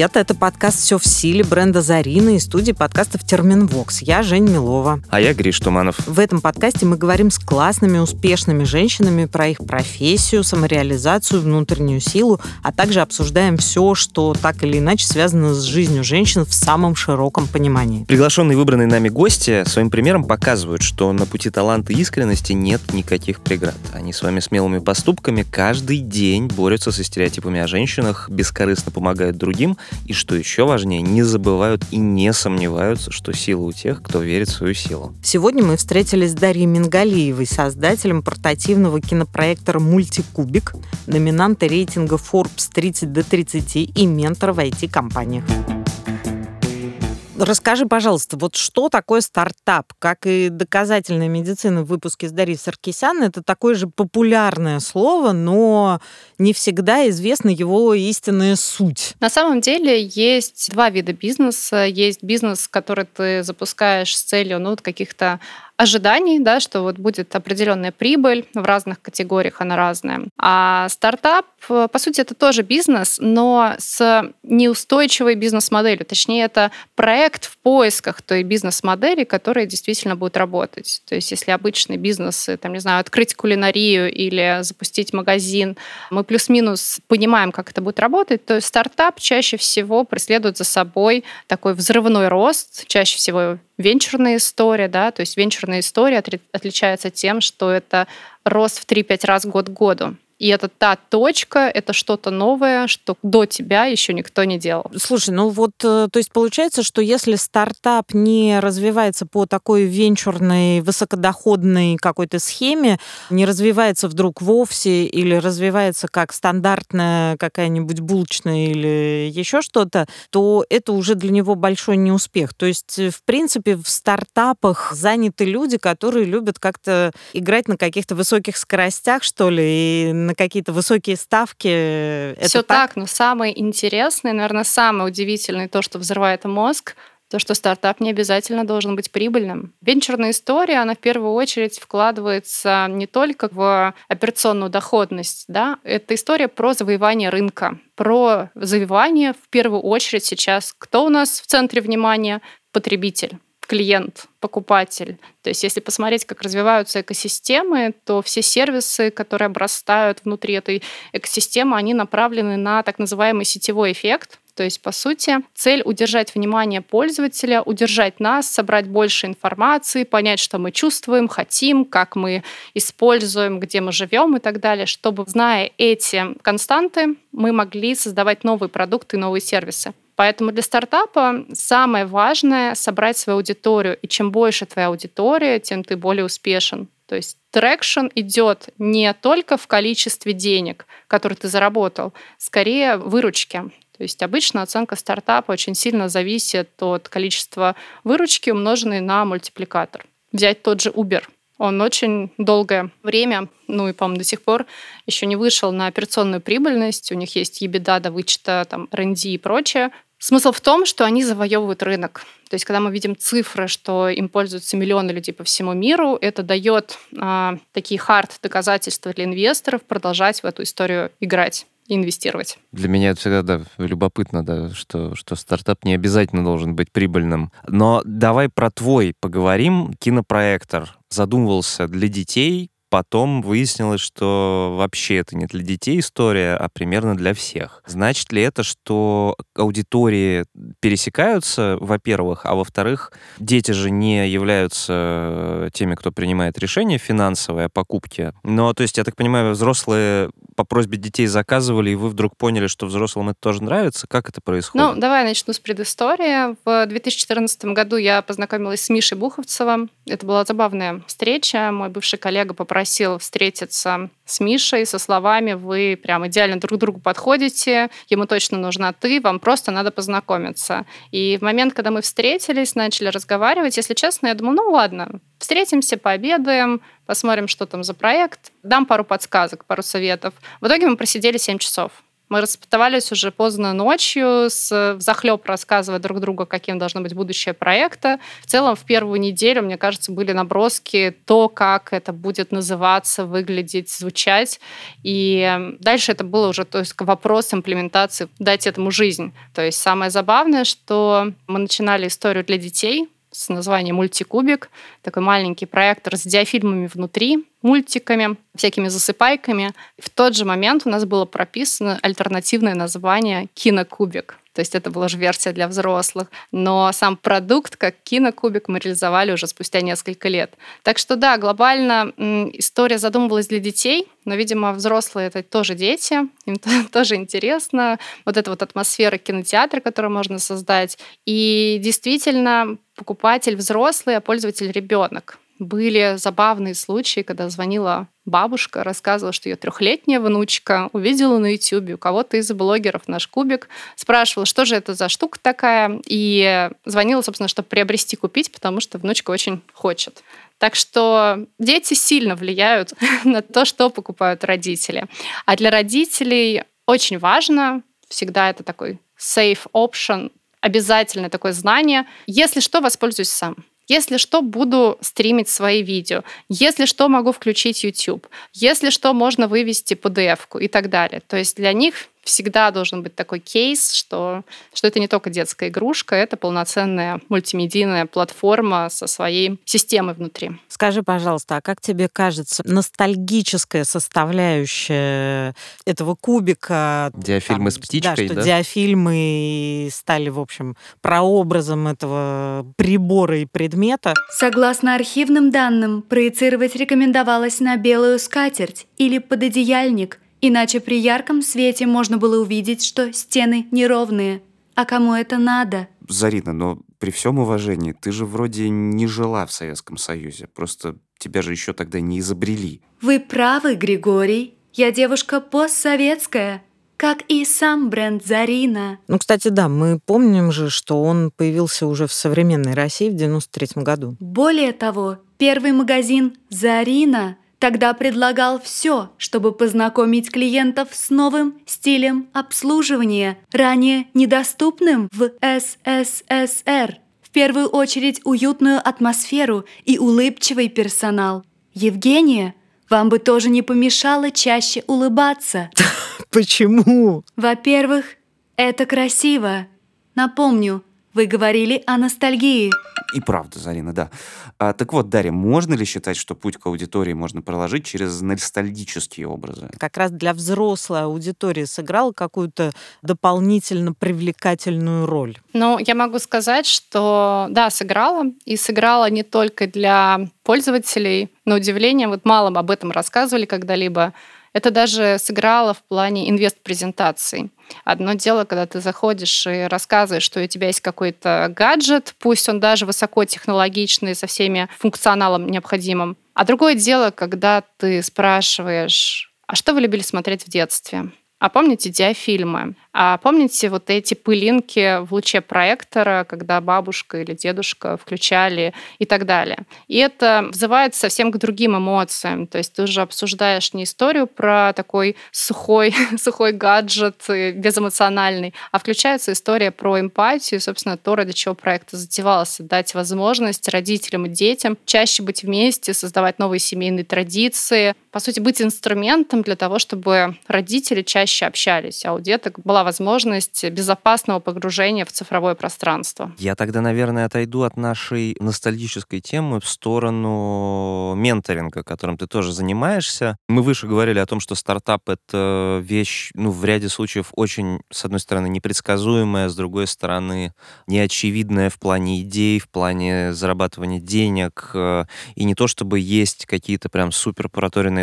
Привет, это подкаст «Все в силе» бренда «Зарина» и студии подкастов «Терминвокс». Я Жень Милова. А я Гриш Туманов. В этом подкасте мы говорим с классными, успешными женщинами про их профессию, самореализацию, внутреннюю силу, а также обсуждаем все, что так или иначе связано с жизнью женщин в самом широком понимании. Приглашенные выбранные нами гости своим примером показывают, что на пути таланта и искренности нет никаких преград. Они своими смелыми поступками каждый день борются со стереотипами о женщинах, бескорыстно помогают другим другим, и что еще важнее, не забывают и не сомневаются, что сила у тех, кто верит в свою силу. Сегодня мы встретились с Дарьей Мингалиевой, создателем портативного кинопроектора «Мультикубик», номинанта рейтинга Forbes 30 до 30 и ментора в IT-компаниях. Расскажи, пожалуйста, вот что такое стартап? Как и доказательная медицина в выпуске с Дарьей Саркисян, это такое же популярное слово, но не всегда известна его истинная суть. На самом деле есть два вида бизнеса. Есть бизнес, который ты запускаешь с целью ну, каких-то ожиданий, да, что вот будет определенная прибыль в разных категориях, она разная. А стартап, по сути, это тоже бизнес, но с неустойчивой бизнес-моделью. Точнее, это проект в поисках той бизнес-модели, которая действительно будет работать. То есть, если обычный бизнес, там, не знаю, открыть кулинарию или запустить магазин, мы плюс-минус понимаем, как это будет работать, то стартап чаще всего преследует за собой такой взрывной рост, чаще всего венчурная история, да, то есть венчурная история отличается тем, что это рост в 3-5 раз год к году. И это та точка, это что-то новое, что до тебя еще никто не делал. Слушай, ну вот, э, то есть получается, что если стартап не развивается по такой венчурной, высокодоходной какой-то схеме, не развивается вдруг вовсе или развивается как стандартная какая-нибудь булочная или еще что-то, то это уже для него большой неуспех. То есть, э, в принципе, в стартапах заняты люди, которые любят как-то играть на каких-то высоких скоростях, что ли, и на какие-то высокие ставки. Это Все так? так, но самое интересное, наверное, самое удивительное, то, что взрывает мозг, то, что стартап не обязательно должен быть прибыльным. Венчурная история, она в первую очередь вкладывается не только в операционную доходность, да, это история про завоевание рынка, про завоевание в первую очередь сейчас. Кто у нас в центре внимания? Потребитель клиент, покупатель. То есть если посмотреть, как развиваются экосистемы, то все сервисы, которые обрастают внутри этой экосистемы, они направлены на так называемый сетевой эффект. То есть, по сути, цель удержать внимание пользователя, удержать нас, собрать больше информации, понять, что мы чувствуем, хотим, как мы используем, где мы живем и так далее, чтобы, зная эти константы, мы могли создавать новые продукты новые сервисы. Поэтому для стартапа самое важное — собрать свою аудиторию. И чем больше твоя аудитория, тем ты более успешен. То есть traction идет не только в количестве денег, которые ты заработал, скорее выручки. То есть обычно оценка стартапа очень сильно зависит от количества выручки, умноженной на мультипликатор. Взять тот же Uber. Он очень долгое время, ну и, по-моему, до сих пор еще не вышел на операционную прибыльность. У них есть EBITDA до вычета там, R&D и прочее. Смысл в том, что они завоевывают рынок. То есть, когда мы видим цифры, что им пользуются миллионы людей по всему миру, это дает а, такие хард доказательства для инвесторов продолжать в эту историю играть инвестировать. Для меня это всегда да, любопытно, да, что, что стартап не обязательно должен быть прибыльным. Но давай про твой поговорим. Кинопроектор задумывался для детей, Потом выяснилось, что вообще это не для детей история, а примерно для всех. Значит ли это, что аудитории пересекаются, во-первых, а во-вторых, дети же не являются теми, кто принимает решение финансовое о покупке. Но, то есть, я так понимаю, взрослые по просьбе детей заказывали, и вы вдруг поняли, что взрослым это тоже нравится? Как это происходит? Ну, давай начну с предыстории. В 2014 году я познакомилась с Мишей Буховцевым. Это была забавная встреча. Мой бывший коллега попросил попросил встретиться с Мишей со словами «Вы прям идеально друг другу подходите, ему точно нужна ты, вам просто надо познакомиться». И в момент, когда мы встретились, начали разговаривать, если честно, я думала, ну ладно, встретимся, пообедаем, посмотрим, что там за проект, дам пару подсказок, пару советов. В итоге мы просидели 7 часов. Мы распотовались уже поздно ночью, с захлеб рассказывая друг другу, каким должно быть будущее проекта. В целом, в первую неделю, мне кажется, были наброски то, как это будет называться, выглядеть, звучать. И дальше это было уже то есть, вопрос имплементации, дать этому жизнь. То есть самое забавное, что мы начинали историю для детей, с названием «Мультикубик». Такой маленький проектор с диафильмами внутри, мультиками, всякими засыпайками. В тот же момент у нас было прописано альтернативное название «Кинокубик». То есть это была же версия для взрослых. Но сам продукт, как кинокубик, мы реализовали уже спустя несколько лет. Так что да, глобально история задумывалась для детей, но, видимо, взрослые это тоже дети, им тоже интересно. Вот эта вот атмосфера кинотеатра, которую можно создать. И действительно, покупатель взрослый, а пользователь ребенок. Были забавные случаи, когда звонила бабушка, рассказывала, что ее трехлетняя внучка увидела на YouTube у кого-то из блогеров наш кубик, спрашивала, что же это за штука такая, и звонила, собственно, чтобы приобрести, купить, потому что внучка очень хочет. Так что дети сильно влияют на то, что покупают родители. А для родителей очень важно, всегда это такой safe option, обязательное такое знание. Если что, воспользуюсь сам. Если что, буду стримить свои видео. Если что, могу включить YouTube. Если что, можно вывести PDF-ку и так далее. То есть для них всегда должен быть такой кейс, что, что это не только детская игрушка, это полноценная мультимедийная платформа со своей системой внутри. Скажи, пожалуйста, а как тебе кажется, ностальгическая составляющая этого кубика... Диафильмы там, с птичкой, да? Что да? диафильмы стали, в общем, прообразом этого прибора и предмета. Согласно архивным данным, проецировать рекомендовалось на белую скатерть или пододеяльник – Иначе при ярком свете можно было увидеть, что стены неровные. А кому это надо? Зарина, но при всем уважении, ты же вроде не жила в Советском Союзе. Просто тебя же еще тогда не изобрели. Вы правы, Григорий. Я девушка постсоветская, как и сам бренд Зарина. Ну, кстати, да, мы помним же, что он появился уже в современной России в 93 году. Более того, первый магазин Зарина Тогда предлагал все, чтобы познакомить клиентов с новым стилем обслуживания, ранее недоступным в СССР. В первую очередь уютную атмосферу и улыбчивый персонал. Евгения, вам бы тоже не помешало чаще улыбаться. Почему? Во-первых, это красиво. Напомню, вы говорили о ностальгии. И правда, Зарина, да. А, так вот, Дарья, можно ли считать, что путь к аудитории можно проложить через ностальгические образы? Как раз для взрослой аудитории сыграл какую-то дополнительно привлекательную роль? Ну, я могу сказать, что да, сыграла. И сыграла не только для пользователей. На удивление, вот мало об этом рассказывали когда-либо. Это даже сыграло в плане инвест-презентаций. Одно дело, когда ты заходишь и рассказываешь, что у тебя есть какой-то гаджет, пусть он даже высокотехнологичный, со всеми функционалом необходимым. А другое дело, когда ты спрашиваешь, а что вы любили смотреть в детстве? А помните диафильмы? А помните вот эти пылинки в луче проектора, когда бабушка или дедушка включали и так далее? И это вызывает совсем к другим эмоциям. То есть ты уже обсуждаешь не историю про такой сухой, сухой гаджет, безэмоциональный, а включается история про эмпатию, собственно, то, ради чего проект затевался. Дать возможность родителям и детям чаще быть вместе, создавать новые семейные традиции. По сути, быть инструментом для того, чтобы родители чаще чаще общались, а у деток была возможность безопасного погружения в цифровое пространство. Я тогда, наверное, отойду от нашей ностальгической темы в сторону менторинга, которым ты тоже занимаешься. Мы выше говорили о том, что стартап — это вещь, ну, в ряде случаев очень, с одной стороны, непредсказуемая, с другой стороны, неочевидная в плане идей, в плане зарабатывания денег, э, и не то чтобы есть какие-то прям супер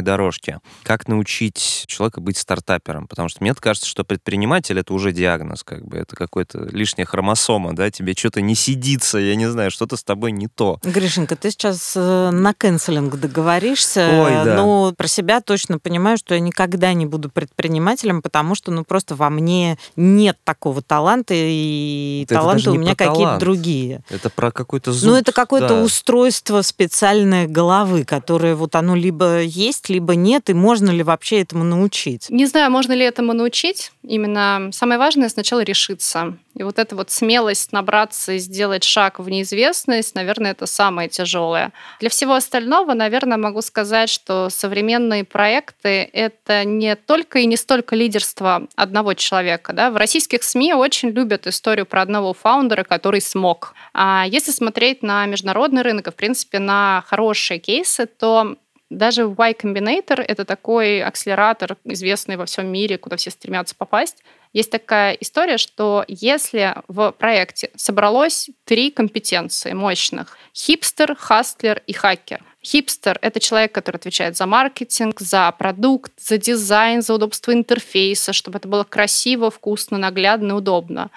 дорожки. Как научить человека быть стартапером? Потому что мне кажется, что предприниматель — это уже диагноз, как бы. Это какой-то лишняя хромосома, да? Тебе что-то не сидится, я не знаю, что-то с тобой не то. Гришенька, ты сейчас э, на кэнселинг договоришься, Ой, да. но про себя точно понимаю, что я никогда не буду предпринимателем, потому что, ну, просто во мне нет такого таланта, и это таланты у меня какие-то другие. Это про какой-то зуб. Ну, это какое-то да. устройство специальной головы, которое вот оно либо есть, либо нет, и можно ли вообще этому научить? Не знаю, можно ли этому научить, именно самое важное сначала решиться. И вот эта вот смелость набраться и сделать шаг в неизвестность, наверное, это самое тяжелое. Для всего остального, наверное, могу сказать, что современные проекты — это не только и не столько лидерство одного человека. Да? В российских СМИ очень любят историю про одного founder а, который смог. А если смотреть на международный рынок и, в принципе, на хорошие кейсы, то даже Y Combinator — это такой акселератор, известный во всем мире, куда все стремятся попасть. Есть такая история, что если в проекте собралось три компетенции мощных — хипстер, hustler и хакер. Хипстер — это человек, который отвечает за маркетинг, за продукт, за дизайн, за удобство интерфейса, чтобы это было красиво, вкусно, наглядно, удобно.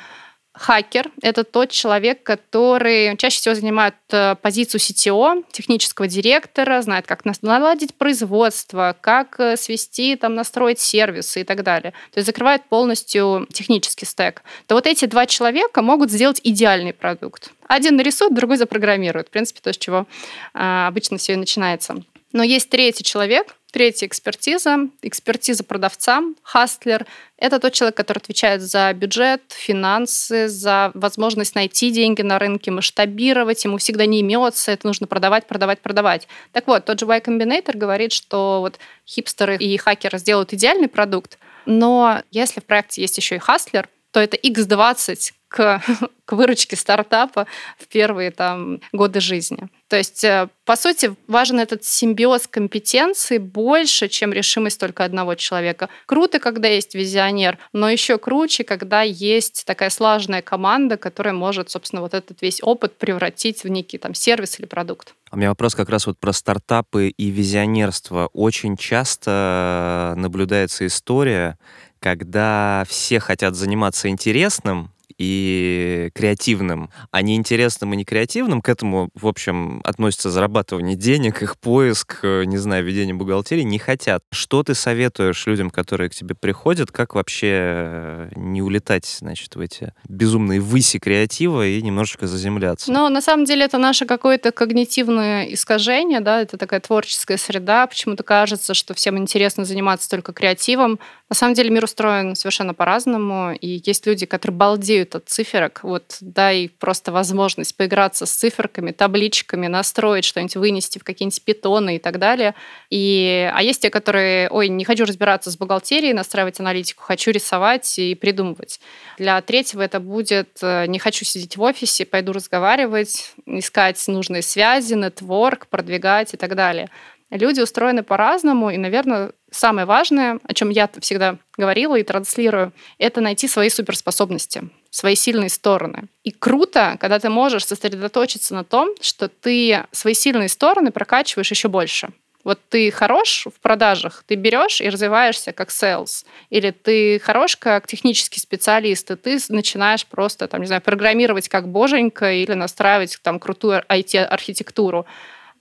Хакер — это тот человек, который чаще всего занимает э, позицию CTO, технического директора, знает, как наладить производство, как э, свести, там, настроить сервисы и так далее. То есть закрывает полностью технический стек. То вот эти два человека могут сделать идеальный продукт. Один нарисует, другой запрограммирует. В принципе, то, с чего а, обычно все и начинается. Но есть третий человек, третья экспертиза, экспертиза продавца, хастлер. Это тот человек, который отвечает за бюджет, финансы, за возможность найти деньги на рынке, масштабировать. Ему всегда не имется, это нужно продавать, продавать, продавать. Так вот, тот же Y Combinator говорит, что вот хипстеры и хакеры сделают идеальный продукт, но если в проекте есть еще и хастлер, то это X20 к, к выручке стартапа в первые там, годы жизни. То есть, э, по сути, важен этот симбиоз компетенций больше, чем решимость только одного человека. Круто, когда есть визионер, но еще круче, когда есть такая слаженная команда, которая может, собственно, вот этот весь опыт превратить в некий там сервис или продукт. У меня вопрос как раз вот про стартапы и визионерство. Очень часто наблюдается история, когда все хотят заниматься интересным, и креативным, а не интересным и не креативным. К этому, в общем, относится зарабатывание денег, их поиск, э, не знаю, ведение бухгалтерии, не хотят. Что ты советуешь людям, которые к тебе приходят, как вообще э, не улетать, значит, в эти безумные выси креатива и немножечко заземляться? Но на самом деле это наше какое-то когнитивное искажение, да, это такая творческая среда. Почему-то кажется, что всем интересно заниматься только креативом. На самом деле мир устроен совершенно по-разному, и есть люди, которые балдеют от циферок, вот дай просто возможность поиграться с циферками, табличками, настроить что-нибудь, вынести в какие-нибудь питоны и так далее. И, а есть те, которые, ой, не хочу разбираться с бухгалтерией, настраивать аналитику, хочу рисовать и придумывать. Для третьего это будет, э, не хочу сидеть в офисе, пойду разговаривать, искать нужные связи, нетворк, продвигать и так далее. Люди устроены по-разному, и, наверное, самое важное, о чем я всегда говорила и транслирую, это найти свои суперспособности, свои сильные стороны. И круто, когда ты можешь сосредоточиться на том, что ты свои сильные стороны прокачиваешь еще больше. Вот ты хорош в продажах, ты берешь и развиваешься как sales. Или ты хорош как технический специалист, и ты начинаешь просто, там, не знаю, программировать как боженька или настраивать там крутую IT-архитектуру.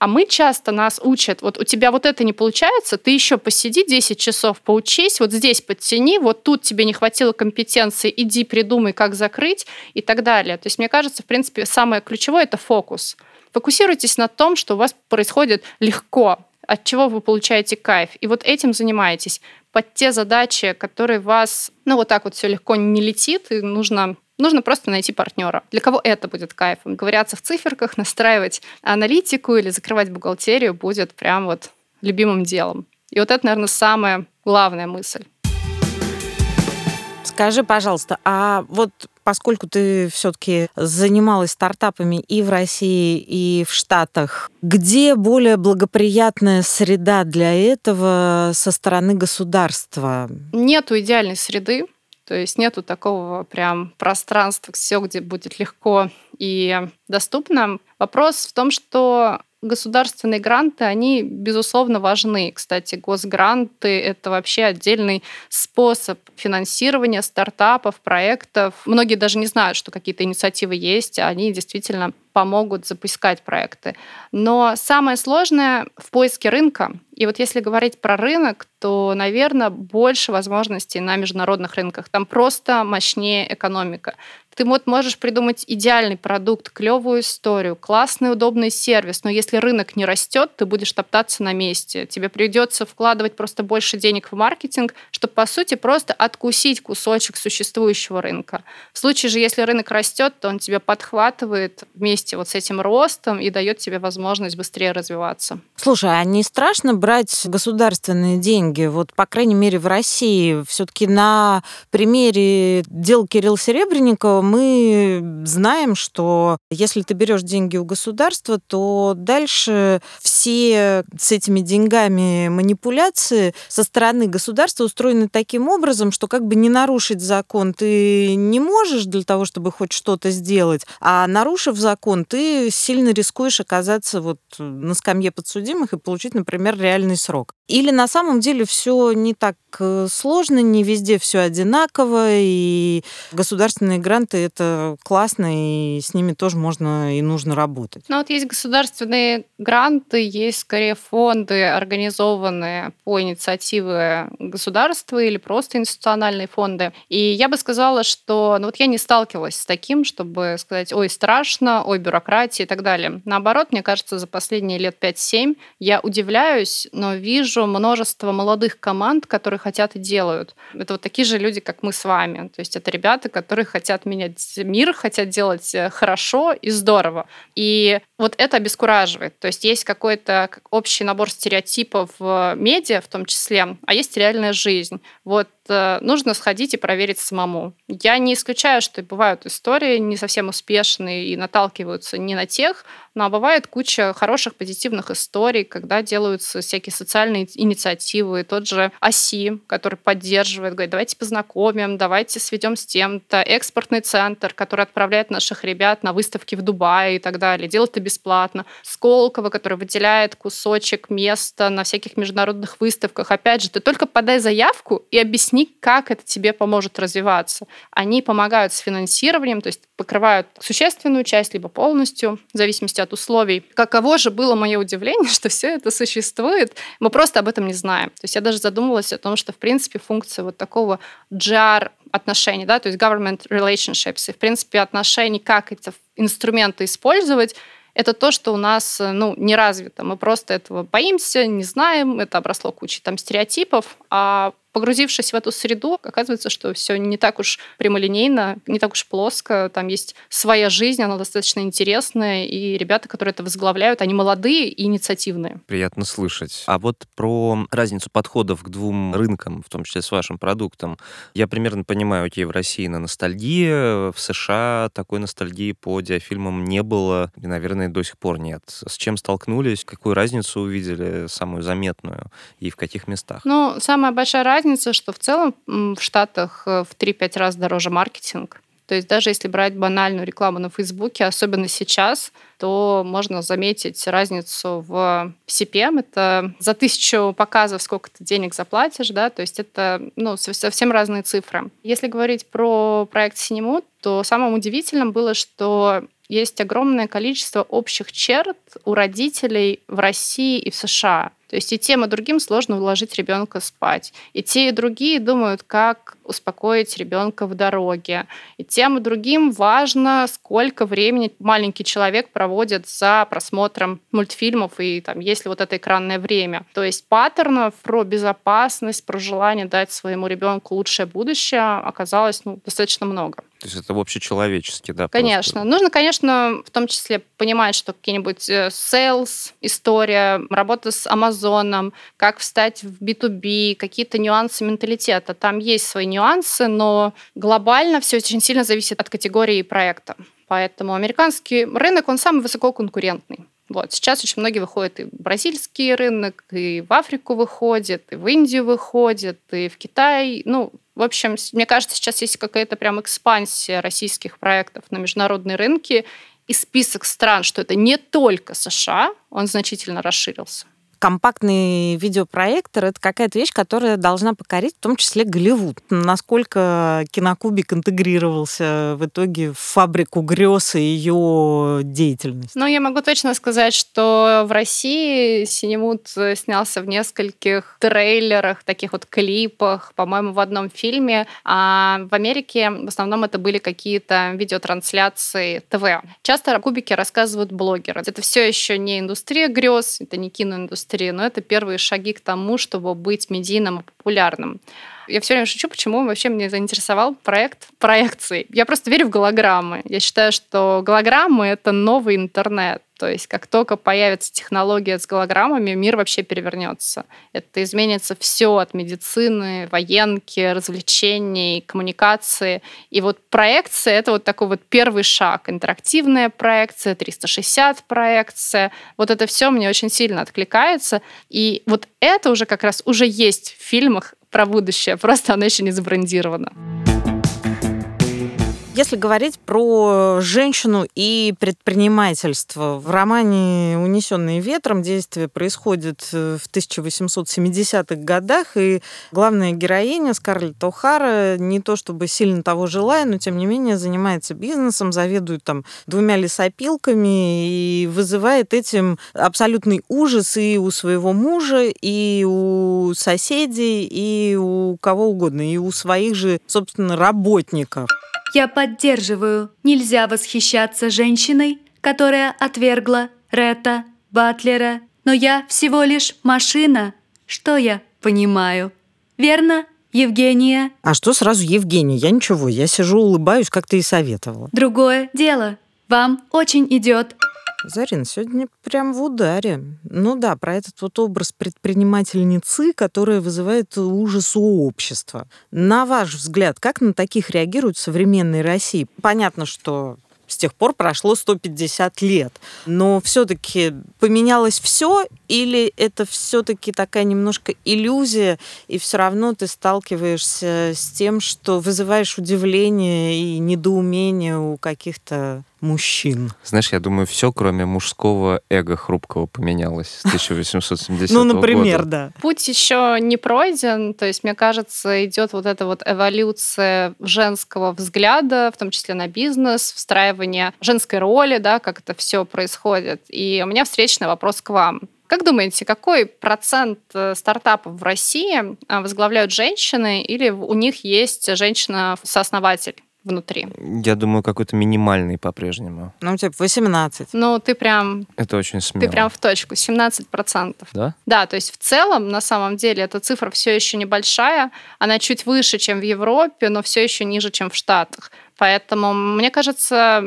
А мы часто нас учат, вот у тебя вот это не получается, ты еще посиди 10 часов, поучись, вот здесь подтяни, вот тут тебе не хватило компетенции, иди придумай, как закрыть и так далее. То есть мне кажется, в принципе, самое ключевое — это фокус. Фокусируйтесь на том, что у вас происходит легко, от чего вы получаете кайф. И вот этим занимаетесь. Под те задачи, которые вас, ну вот так вот все легко не летит, и нужно Нужно просто найти партнера. Для кого это будет кайфом? Ковыряться в циферках, настраивать аналитику или закрывать бухгалтерию будет прям вот любимым делом. И вот это, наверное, самая главная мысль. Скажи, пожалуйста, а вот поскольку ты все-таки занималась стартапами и в России, и в Штатах, где более благоприятная среда для этого со стороны государства? Нету идеальной среды. То есть нету такого прям пространства, все, где будет легко и доступно. Вопрос в том, что государственные гранты, они, безусловно, важны. Кстати, госгранты — это вообще отдельный способ финансирования стартапов, проектов. Многие даже не знают, что какие-то инициативы есть, а они действительно помогут запускать проекты. Но самое сложное в поиске рынка. И вот если говорить про рынок, то, наверное, больше возможностей на международных рынках. Там просто мощнее экономика. Ты вот можешь придумать идеальный продукт, клевую историю, классный, удобный сервис, но если рынок не растет, ты будешь топтаться на месте. Тебе придется вкладывать просто больше денег в маркетинг, чтобы, по сути, просто откусить кусочек существующего рынка. В случае же, если рынок растет, то он тебя подхватывает вместе вот с этим ростом и дает тебе возможность быстрее развиваться. Слушай, а не страшно брать государственные деньги? Вот, по крайней мере, в России все-таки на примере дел Кирилла Серебренникова мы знаем, что если ты берешь деньги у государства, то дальше все с этими деньгами манипуляции со стороны государства устроены таким образом, что как бы не нарушить закон ты не можешь для того, чтобы хоть что-то сделать, а нарушив закон, ты сильно рискуешь оказаться вот на скамье подсудимых и получить, например, реальный срок. Или на самом деле все не так э, сложно, не везде все одинаково, и государственные гранты это классно, и с ними тоже можно и нужно работать. Ну вот есть государственные гранты, есть скорее фонды, организованные по инициативе государства или просто институциональные фонды. И я бы сказала, что ну вот я не сталкивалась с таким, чтобы сказать, ой, страшно, ой, бюрократия и так далее. Наоборот, мне кажется, за последние лет 5-7 я удивляюсь, но вижу множество молодых команд, которые хотят и делают. Это вот такие же люди, как мы с вами. То есть это ребята, которые хотят менять мир, хотят делать э, хорошо и здорово. И вот это обескураживает. То есть есть какой-то общий набор стереотипов в медиа в том числе, а есть реальная жизнь. Вот э, нужно сходить и проверить самому. Я не исключаю, что бывают истории не совсем успешные и наталкиваются не на тех, но бывает куча хороших позитивных историй, когда делаются всякие социальные инициативы, тот же ОСИ, который поддерживает, говорит, давайте познакомим, давайте сведем с тем-то, экспортный центр, который отправляет наших ребят на выставки в Дубае и так далее, делает это бесплатно. Сколково, который выделяет кусочек места на всяких международных выставках. Опять же, ты только подай заявку и объясни, как это тебе поможет развиваться. Они помогают с финансированием, то есть покрывают существенную часть, либо полностью, в зависимости от условий. Каково же было мое удивление, что все это существует. Мы просто об этом не знаем. То есть я даже задумывалась о том, что, в принципе, функция вот такого GR отношений, да, то есть government relationships, и, в принципе, отношений, как эти инструменты использовать, это то, что у нас ну, не развито. Мы просто этого боимся, не знаем, это обросло кучей там стереотипов, а погрузившись в эту среду, оказывается, что все не так уж прямолинейно, не так уж плоско. Там есть своя жизнь, она достаточно интересная, и ребята, которые это возглавляют, они молодые и инициативные. Приятно слышать. А вот про разницу подходов к двум рынкам, в том числе с вашим продуктом, я примерно понимаю, окей, в России на ностальгии, в США такой ностальгии по диафильмам не было, и, наверное, до сих пор нет. С чем столкнулись, какую разницу увидели, самую заметную, и в каких местах? Ну, самая большая разница разница, что в целом в Штатах э, в 3-5 раз дороже маркетинг. То есть даже если брать банальную рекламу на Фейсбуке, особенно сейчас, то можно заметить разницу в CPM. Это за тысячу показов сколько ты денег заплатишь, да, то есть это ну, совсем разные цифры. Если говорить про проект Синемут, то самым удивительным было, что есть огромное количество общих черт у родителей в России и в США. То есть и тем, и другим сложно уложить ребенка спать. И те, и другие думают, как успокоить ребенка в дороге. И тем, и другим важно, сколько времени маленький человек проводит за просмотром мультфильмов и там, есть ли вот это экранное время. То есть паттернов про безопасность, про желание дать своему ребенку лучшее будущее оказалось ну, достаточно много. То есть это общечеловеческий, да? Конечно. Просто. Нужно, конечно, в том числе понимать, что какие-нибудь э, sales, история, работа с Амазоном, как встать в B2B, какие-то нюансы менталитета. Там есть свои нюансы, но глобально все очень сильно зависит от категории проекта. Поэтому американский рынок, он самый высококонкурентный. Вот. Сейчас очень многие выходят и в бразильский рынок, и в Африку выходят, и в Индию выходят, и в Китай. Ну, в общем, мне кажется, сейчас есть какая-то прям экспансия российских проектов на международные рынки, и список стран, что это не только США, он значительно расширился. Компактный видеопроектор — это какая-то вещь, которая должна покорить в том числе Голливуд. Насколько кинокубик интегрировался в итоге в фабрику грез и ее деятельность? Ну, я могу точно сказать, что в России Синемут снялся в нескольких трейлерах, таких вот клипах, по-моему, в одном фильме. А в Америке в основном это были какие-то видеотрансляции ТВ. Часто о кубике рассказывают блогеры. Это все еще не индустрия грез, это не киноиндустрия, но это первые шаги к тому, чтобы быть медийным и популярным. Я все время шучу, почему вообще меня заинтересовал проект проекции. Я просто верю в голограммы. Я считаю, что голограммы — это новый интернет. То есть как только появится технология с голограммами, мир вообще перевернется. Это изменится все от медицины, военки, развлечений, коммуникации. И вот проекция — это вот такой вот первый шаг. Интерактивная проекция, 360 проекция. Вот это все мне очень сильно откликается. И вот это уже как раз уже есть в фильмах про будущее, просто оно еще не забрендировано. Если говорить про женщину и предпринимательство, в романе «Унесенные ветром» действие происходит э, в 1870-х годах, и главная героиня Скарлетт О'Хара не то чтобы сильно того желая, но тем не менее занимается бизнесом, заведует там двумя лесопилками и вызывает этим абсолютный ужас и у своего мужа, и у соседей, и у кого угодно, и у своих же, собственно, работников. Я поддерживаю. Нельзя восхищаться женщиной, которая отвергла Ретта, Батлера. Но я всего лишь машина. Что я понимаю? Верно, Евгения? А что сразу Евгения? Я ничего, я сижу, улыбаюсь, как ты и советовала. Другое дело. Вам очень идет. Зарин, сегодня прям в ударе. Ну да, про этот вот образ предпринимательницы, которая вызывает ужас у общества. На ваш взгляд, как на таких реагируют в современной России? Понятно, что с тех пор прошло 150 лет. Но все-таки поменялось все, или это все-таки такая немножко иллюзия, и все равно ты сталкиваешься с тем, что вызываешь удивление и недоумение у каких-то мужчин. Знаешь, я думаю, все, кроме мужского эго хрупкого, поменялось с 1870 Ну, например, да. Путь еще не пройден, то есть, мне кажется, идет вот эта вот эволюция женского взгляда, в том числе на бизнес, встраивание женской роли, да, как это все происходит. И у меня встречный вопрос к вам. Как думаете, какой процент э, стартапов в России э, возглавляют женщины или у них есть женщина-сооснователь? Внутри. Я думаю, какой-то минимальный по-прежнему. Ну, типа 18. Ну, ты прям... Это очень смело. Ты прям в точку, 17%. Да? Да, то есть в целом, на самом деле, эта цифра все еще небольшая, она чуть выше, чем в Европе, но все еще ниже, чем в Штатах. Поэтому, мне кажется,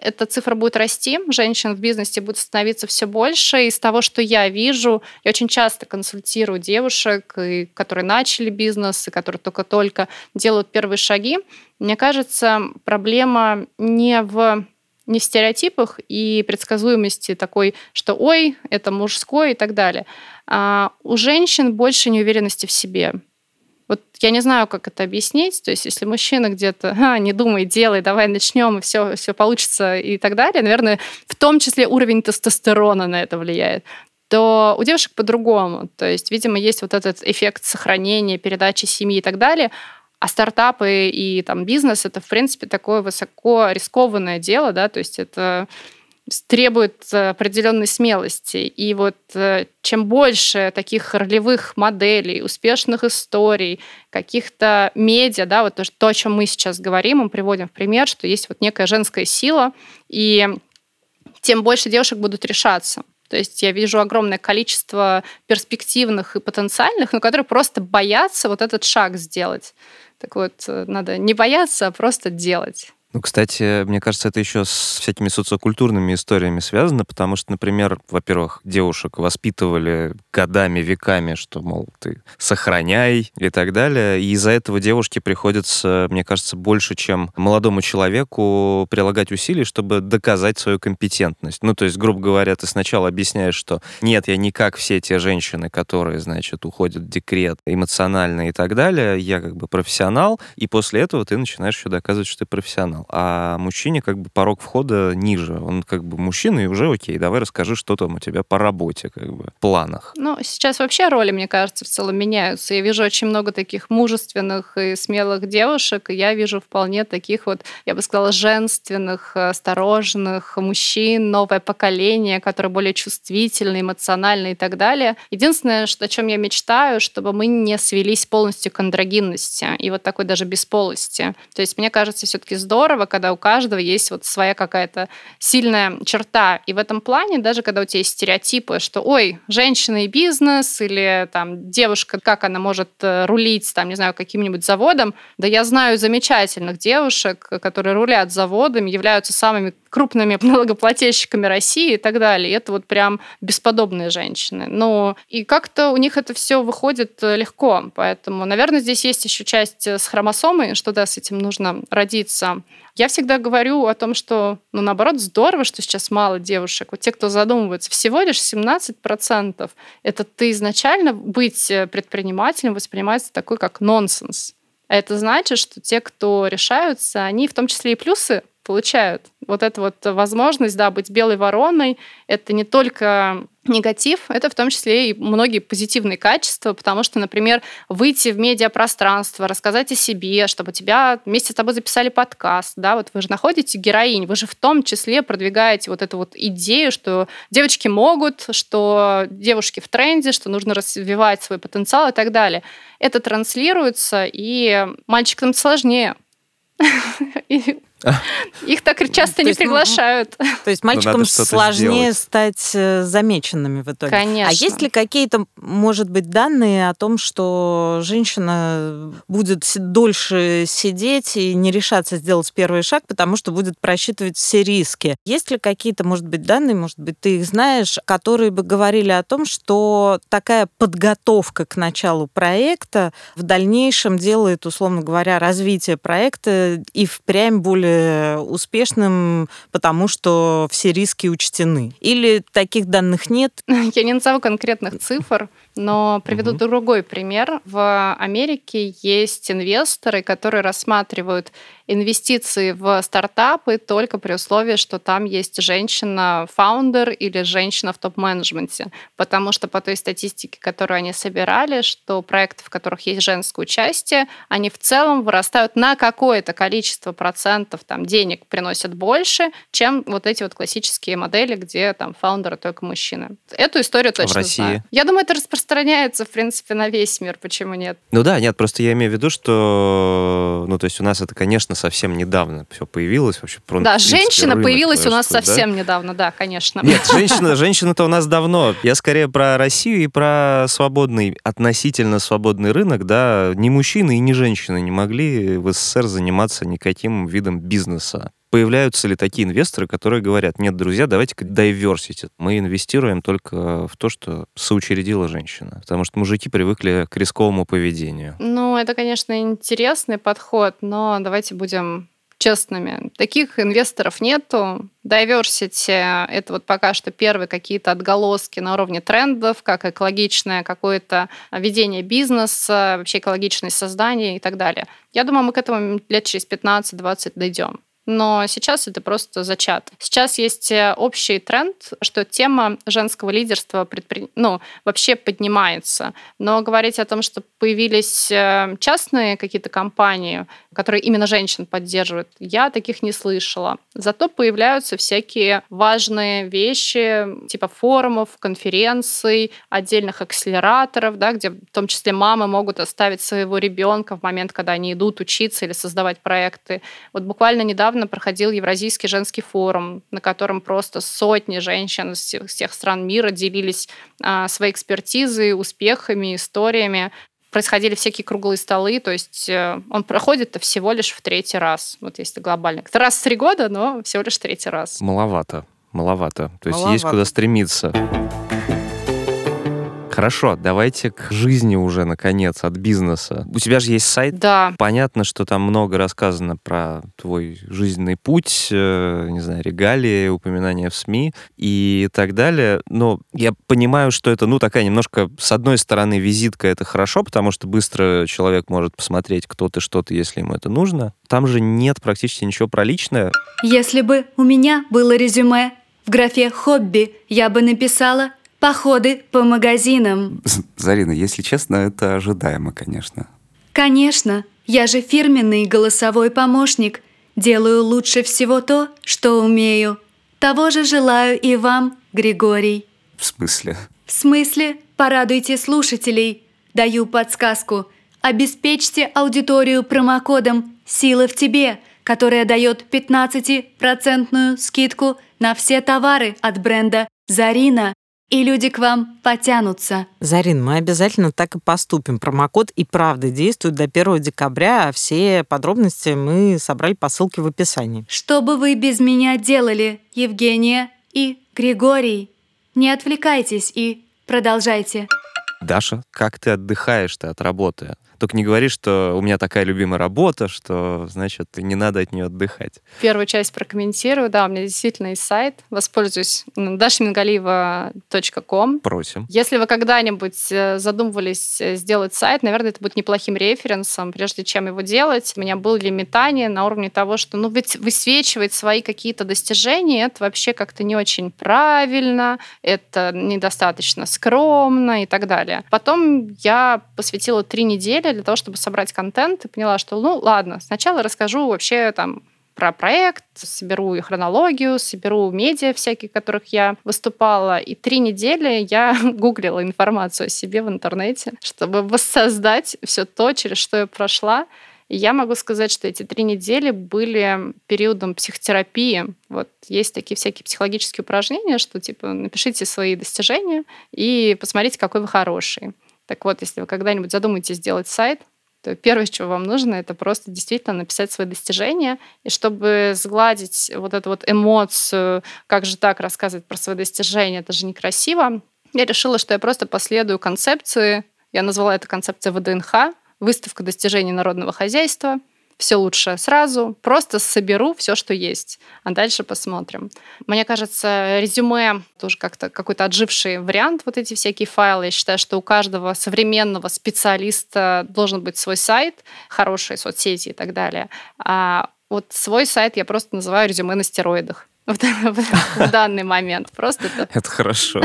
эта цифра будет расти, женщин в бизнесе будет становиться все больше. Из того, что я вижу, я очень часто консультирую девушек, которые начали бизнес, и которые только-только делают первые шаги. Мне кажется, проблема не в не в стереотипах и предсказуемости такой, что ой, это мужской и так далее. А у женщин больше неуверенности в себе. Вот я не знаю, как это объяснить. То есть, если мужчина где-то а, не думай, делай, давай начнем, и все, все получится и так далее, наверное, в том числе уровень тестостерона на это влияет то у девушек по-другому. То есть, видимо, есть вот этот эффект сохранения, передачи семьи и так далее. А стартапы и там бизнес это, в принципе, такое высоко рискованное дело, да, то есть это требует э, определенной смелости. И вот э, чем больше таких ролевых моделей, успешных историй, каких-то медиа, да, вот то, о чем мы сейчас говорим, мы приводим в пример, что есть вот некая женская сила, и тем больше девушек будут решаться. То есть я вижу огромное количество перспективных и потенциальных, но которые просто боятся вот этот шаг сделать. Так вот, э, надо не бояться, а просто делать. Ну, кстати, мне кажется, это еще с всякими социокультурными историями связано, потому что, например, во-первых, девушек воспитывали годами, веками, что, мол, ты сохраняй и так далее. И из-за этого девушке приходится, мне кажется, больше, чем молодому человеку прилагать усилий, чтобы доказать свою компетентность. Ну, то есть, грубо говоря, ты сначала объясняешь, что нет, я не как все те женщины, которые, значит, уходят в декрет эмоционально и так далее, я как бы профессионал, и после этого ты начинаешь еще доказывать, что ты профессионал. Профессионал, а мужчине как бы порог входа ниже. Он как бы мужчина, и уже окей, давай расскажи, что там у тебя по работе, как бы, планах. Ну, сейчас вообще роли, мне кажется, в целом меняются. Я вижу очень много таких мужественных и смелых девушек, и я вижу вполне таких вот, я бы сказала, женственных, осторожных мужчин, новое поколение, которое более чувствительное, эмоциональное и так далее. Единственное, что, о чем я мечтаю, чтобы мы не свелись полностью к андрогинности и вот такой даже бесполости. То есть мне кажется все-таки здорово, когда у каждого есть вот своя какая-то сильная черта. И в этом плане, даже когда у тебя есть стереотипы, что, ой, женщина и бизнес, или там девушка, как она может э, рулить, там, не знаю, каким-нибудь заводом, да я знаю замечательных девушек, которые рулят заводами, являются самыми крупными налогоплательщиками России и так далее. И это вот прям бесподобные женщины. Ну, и как-то у них это все выходит э, легко. Поэтому, наверное, здесь есть еще часть э, с хромосомой, что да, с этим нужно родиться. Я всегда говорю о том, что, ну, наоборот, здорово, что сейчас мало девушек. Вот те, кто задумывается, всего лишь 17%. Это ты изначально быть э, предпринимателем воспринимается такой, как нонсенс. А это значит, что те, кто решаются, они в том числе и плюсы получают. Вот эта вот возможность, да, быть белой вороной, это не только негатив, это в том числе и многие позитивные качества, потому что, например, выйти в медиапространство, рассказать о себе, чтобы тебя вместе с тобой записали подкаст, да, вот вы же находите героинь, вы же в том числе продвигаете вот эту вот идею, что девочки могут, что девушки в тренде, что нужно развивать свой потенциал и так далее. Это транслируется, и мальчикам сложнее. Их так часто не приглашают. То есть мальчикам сложнее стать э, замеченными в итоге. Конечно. А есть ли какие-то, может быть, данные о том, что женщина будет дольше сидеть и не решаться сделать первый шаг, потому что будет просчитывать все риски? Есть ли какие-то, может быть, данные, может быть, ты их знаешь, которые бы говорили о том, что такая подготовка к началу проекта в дальнейшем делает, условно говоря, развитие проекта и впрямь более успешным, потому что все риски учтены? Или таких данных нет? Я не назову конкретных цифр, но приведу угу. другой пример. В Америке есть инвесторы, которые рассматривают инвестиции в стартапы только при условии, что там есть женщина-фаундер или женщина в топ-менеджменте. Потому что по той статистике, которую они собирали, что проекты, в которых есть женское участие, они в целом вырастают на какое-то количество процентов там, денег приносят больше, чем вот эти вот классические модели, где там фаундеры только мужчины. Эту историю точно в России? знаю. Я думаю, это распространяется, в принципе, на весь мир. Почему нет? Ну да, нет, просто я имею в виду, что, ну, то есть у нас это, конечно, совсем недавно все появилось вообще. Да, женщина появилась у нас совсем да? недавно, да, конечно. Нет, женщина, женщина-то у нас давно. Я скорее про Россию и про свободный, относительно свободный рынок, да. Ни мужчины и ни женщины не могли в СССР заниматься никаким видом бизнеса появляются ли такие инвесторы, которые говорят, нет, друзья, давайте-ка diversity. Мы инвестируем только в то, что соучредила женщина. Потому что мужики привыкли к рисковому поведению. Ну, это, конечно, интересный подход, но давайте будем честными. Таких инвесторов нету. Diversity — это вот пока что первые какие-то отголоски на уровне трендов, как экологичное какое-то ведение бизнеса, вообще экологичность создания и так далее. Я думаю, мы к этому лет через 15-20 дойдем но сейчас это просто зачат. Сейчас есть э, общий тренд, что тема женского лидерства предпри... ну, вообще поднимается. Но говорить о том, что появились э, частные какие-то компании, которые именно женщин поддерживают, я таких не слышала. Зато появляются всякие важные вещи, типа форумов, конференций, отдельных акселераторов, да, где в том числе мамы могут оставить своего ребенка в момент, когда они идут учиться или создавать проекты. Вот буквально недавно недавно проходил Евразийский женский форум, на котором просто сотни женщин из всех стран мира делились а, своей экспертизой, успехами, историями. Происходили всякие круглые столы, то есть э, он проходит всего лишь в третий раз, вот если глобально. Это раз в три года, но всего лишь третий раз. Маловато, маловато. То есть Маловато. есть куда стремиться. Хорошо, давайте к жизни уже, наконец, от бизнеса. У тебя же есть сайт. Да. Понятно, что там много рассказано про твой жизненный путь, э, не знаю, регалии, упоминания в СМИ и так далее. Но я понимаю, что это, ну, такая немножко, с одной стороны, визитка — это хорошо, потому что быстро человек может посмотреть, кто ты, что ты, если ему это нужно. Там же нет практически ничего про личное. Если бы у меня было резюме в графе «хобби», я бы написала «походы по магазинам». Зарина, если честно, это ожидаемо, конечно. Конечно, я же фирменный голосовой помощник. Делаю лучше всего то, что умею. Того же желаю и вам, Григорий. В смысле? В смысле, порадуйте слушателей. Даю подсказку. Обеспечьте аудиторию промокодом «Сила в тебе», которая дает 15% скидку на все товары от бренда «Зарина», и люди к вам потянутся. Зарин, мы обязательно так и поступим. Промокод и правда действует до 1 декабря, а все подробности мы собрали по ссылке в описании. Что бы вы без меня делали, Евгения и Григорий? Не отвлекайтесь и продолжайте. Даша, как ты отдыхаешь-то от работы? Только не говори, что у меня такая любимая работа, что, значит, не надо от нее отдыхать. Первую часть прокомментирую. Да, у меня действительно есть сайт. Воспользуюсь dashmingalиева.com. Просим. Если вы когда-нибудь э, задумывались э, сделать сайт, наверное, это будет неплохим референсом, прежде чем его делать. У меня были метания на уровне того, что ну ведь высвечивать свои какие-то достижения, это вообще как-то не очень правильно, это недостаточно скромно и так далее. Потом я посвятила три недели для того, чтобы собрать контент, и поняла, что, ну, ладно, сначала расскажу вообще там про проект, соберу и хронологию, соберу медиа всякие, в которых я выступала. И три недели я гуглила информацию о себе в интернете, чтобы воссоздать все то, через что я прошла. И я могу сказать, что эти три недели были периодом психотерапии. Вот есть такие всякие психологические упражнения, что типа напишите свои достижения и посмотрите, какой вы хороший. Так вот, если вы когда-нибудь задумаетесь сделать сайт, то первое, что вам нужно, это просто действительно написать свои достижения. И чтобы сгладить вот эту вот эмоцию, как же так рассказывать про свои достижения, это же некрасиво, я решила, что я просто последую концепции. Я назвала это концепция ВДНХ, выставка достижений народного хозяйства все лучше сразу, просто соберу все, что есть, а дальше посмотрим. Мне кажется, резюме тоже как-то какой-то отживший вариант, вот эти всякие файлы. Я считаю, что у каждого современного специалиста должен быть свой сайт, хорошие соцсети и так далее. А вот свой сайт я просто называю резюме на стероидах в данный момент. Просто это... Это хорошо.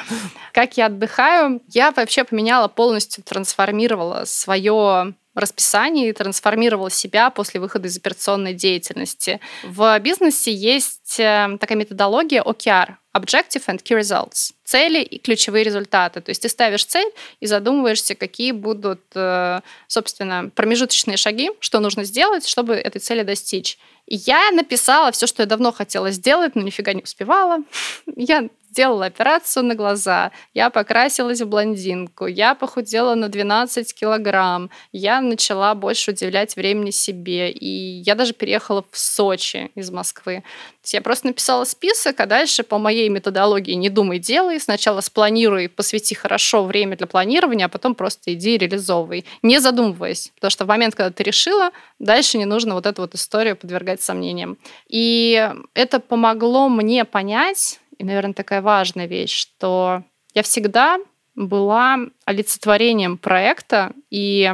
Как я отдыхаю? Я вообще поменяла полностью, трансформировала свое расписании и трансформировала себя после выхода из операционной деятельности. В бизнесе есть э, такая методология OKR – Objective and Key Results – цели и ключевые результаты. То есть ты ставишь цель и задумываешься, какие будут, э, собственно, промежуточные шаги, что нужно сделать, чтобы этой цели достичь. И я написала все, что я давно хотела сделать, но нифига не успевала. Я сделала операцию на глаза, я покрасилась в блондинку, я похудела на 12 килограмм, я начала больше уделять времени себе, и я даже переехала в Сочи из Москвы. Я просто написала список, а дальше по моей методологии не думай, делай. Сначала спланируй, посвяти хорошо время для планирования, а потом просто иди и реализовывай, не задумываясь. Потому что в момент, когда ты решила, дальше не нужно вот эту вот историю подвергать сомнениям. И это помогло мне понять, и, наверное, такая важная вещь, что я всегда была олицетворением проекта, и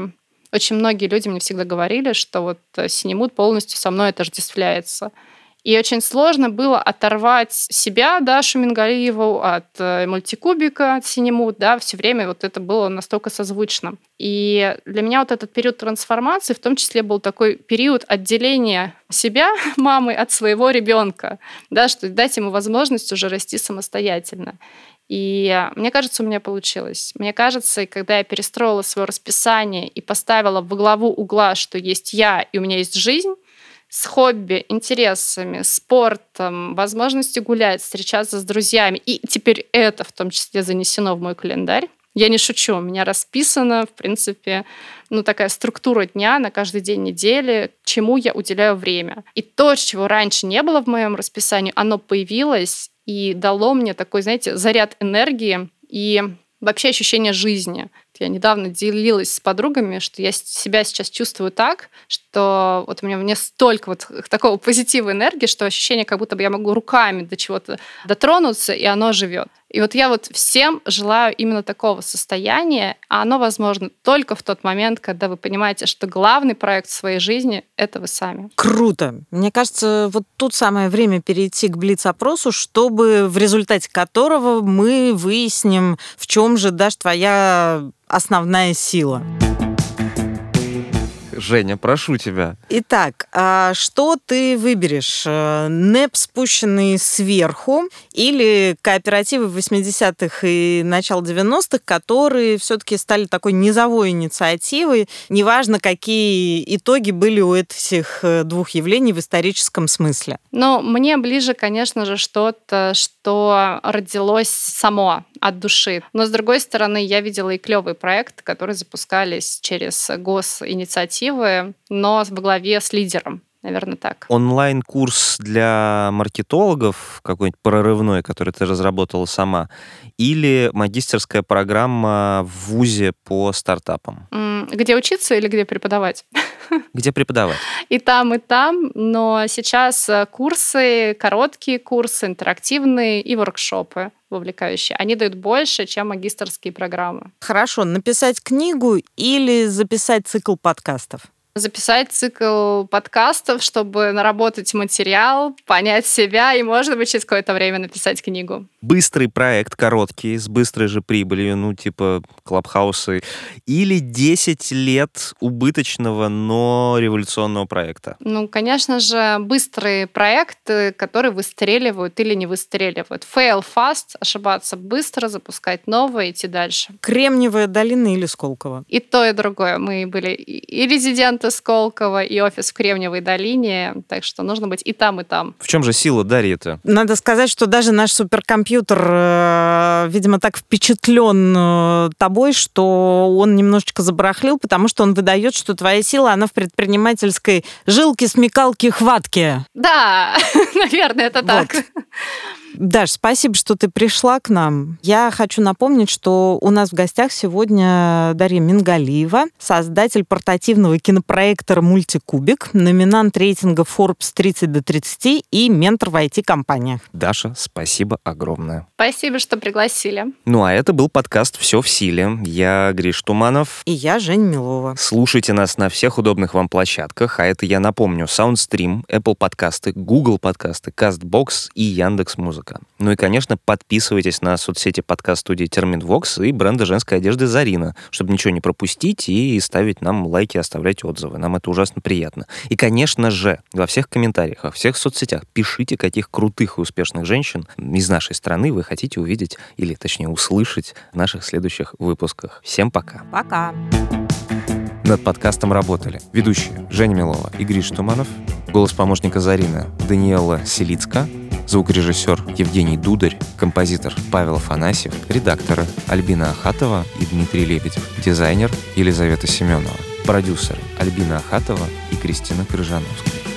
очень многие люди мне всегда говорили, что вот Синемут полностью со мной отождествляется. И очень сложно было оторвать себя, Дашу Мингалиеву, от э, мультикубика, от Синемут, да, все время вот это было настолько созвучно. И для меня вот этот период трансформации в том числе был такой период отделения себя, мамы, от своего ребенка, да, что дать ему возможность уже расти самостоятельно. И мне кажется, у меня получилось. Мне кажется, когда я перестроила свое расписание и поставила во главу угла, что есть я и у меня есть жизнь, с хобби, интересами, спортом, возможностью гулять, встречаться с друзьями. И теперь это в том числе занесено в мой календарь. Я не шучу, у меня расписано, в принципе, ну, такая структура дня на каждый день недели, чему я уделяю время. И то, чего раньше не было в моем расписании, оно появилось и дало мне такой, знаете, заряд энергии и вообще ощущение жизни. Я недавно делилась с подругами, что я себя сейчас чувствую так, что вот у меня мне столько вот такого позитива энергии, что ощущение, как будто бы я могу руками до чего-то дотронуться, и оно живет. И вот я вот всем желаю именно такого состояния, а оно возможно только в тот момент, когда вы понимаете, что главный проект в своей жизни — это вы сами. Круто. Мне кажется, вот тут самое время перейти к Блиц-опросу, чтобы в результате которого мы выясним, в чем же, Даш, твоя основная сила. Женя, прошу тебя. Итак, а что ты выберешь? Э, НЭП, спущенный сверху, или кооперативы 80-х и начала 90-х, которые все-таки стали такой низовой инициативой, неважно, какие итоги были у этих э, двух явлений в историческом смысле? Ну, мне ближе, конечно же, что-то, что родилось само от души. Но, с другой стороны, я видела и клевые проекты, которые запускались через госинициативы, инициативы, но во главе с лидером наверное, так. Онлайн-курс для маркетологов какой-нибудь прорывной, который ты разработала сама, или магистерская программа в ВУЗе по стартапам? Где учиться или где преподавать? Где преподавать? И там, и там, но сейчас э, курсы, короткие курсы, интерактивные и воркшопы вовлекающие, они дают больше, чем магистрские программы. Хорошо, написать книгу или записать цикл подкастов? Записать цикл подкастов, чтобы наработать материал, понять себя и, может быть, через какое-то время написать книгу. Быстрый проект, короткий, с быстрой же прибылью, ну, типа клабхаусы, или 10 лет убыточного, но революционного проекта? Ну, конечно же, быстрые проекты, которые выстреливают или не выстреливают. Fail fast, ошибаться быстро, запускать новое, идти дальше. Кремниевая долина или Сколково? И то, и другое. Мы были и резиденты офис Сколково и офис в Кремниевой долине, так что нужно быть и там, и там. В чем же сила Дарьи-то? Надо сказать, что даже наш суперкомпьютер, э, видимо, так впечатлен э, тобой, что он немножечко забарахлил, потому что он выдает, что твоя сила, она в предпринимательской жилке, смекалке, хватке. Да, наверное, это так. Даш, спасибо, что ты пришла к нам. Я хочу напомнить, что у нас в гостях сегодня Дарья Мингалиева, создатель портативного кинопроектора «Мультикубик», номинант рейтинга Forbes 30 до 30 и ментор в IT-компаниях. Даша, спасибо огромное. Спасибо, что пригласили. Ну, а это был подкаст «Все в силе». Я Гриш Туманов. И я Жень Милова. Слушайте нас на всех удобных вам площадках, а это, я напомню, SoundStream, Apple подкасты, Google подкасты, CastBox и Яндекс.Музыка музыка. Ну и, конечно, подписывайтесь на соцсети подкаст-студии Терминвокс и бренда женской одежды Зарина, чтобы ничего не пропустить и ставить нам лайки, оставлять отзывы. Нам это ужасно приятно. И, конечно же, во всех комментариях, во всех соцсетях пишите, каких крутых и успешных женщин из нашей страны вы хотите увидеть или, точнее, услышать в наших следующих выпусках. Всем пока. Пока. Над подкастом работали ведущие Женя Милова и Гриш Туманов, голос помощника Зарина Даниэла Селицка, звукорежиссер Евгений Дударь, композитор Павел Афанасьев, редакторы Альбина Ахатова и Дмитрий Лебедев, дизайнер Елизавета Семенова, продюсеры Альбина Ахатова и Кристина Крыжановская.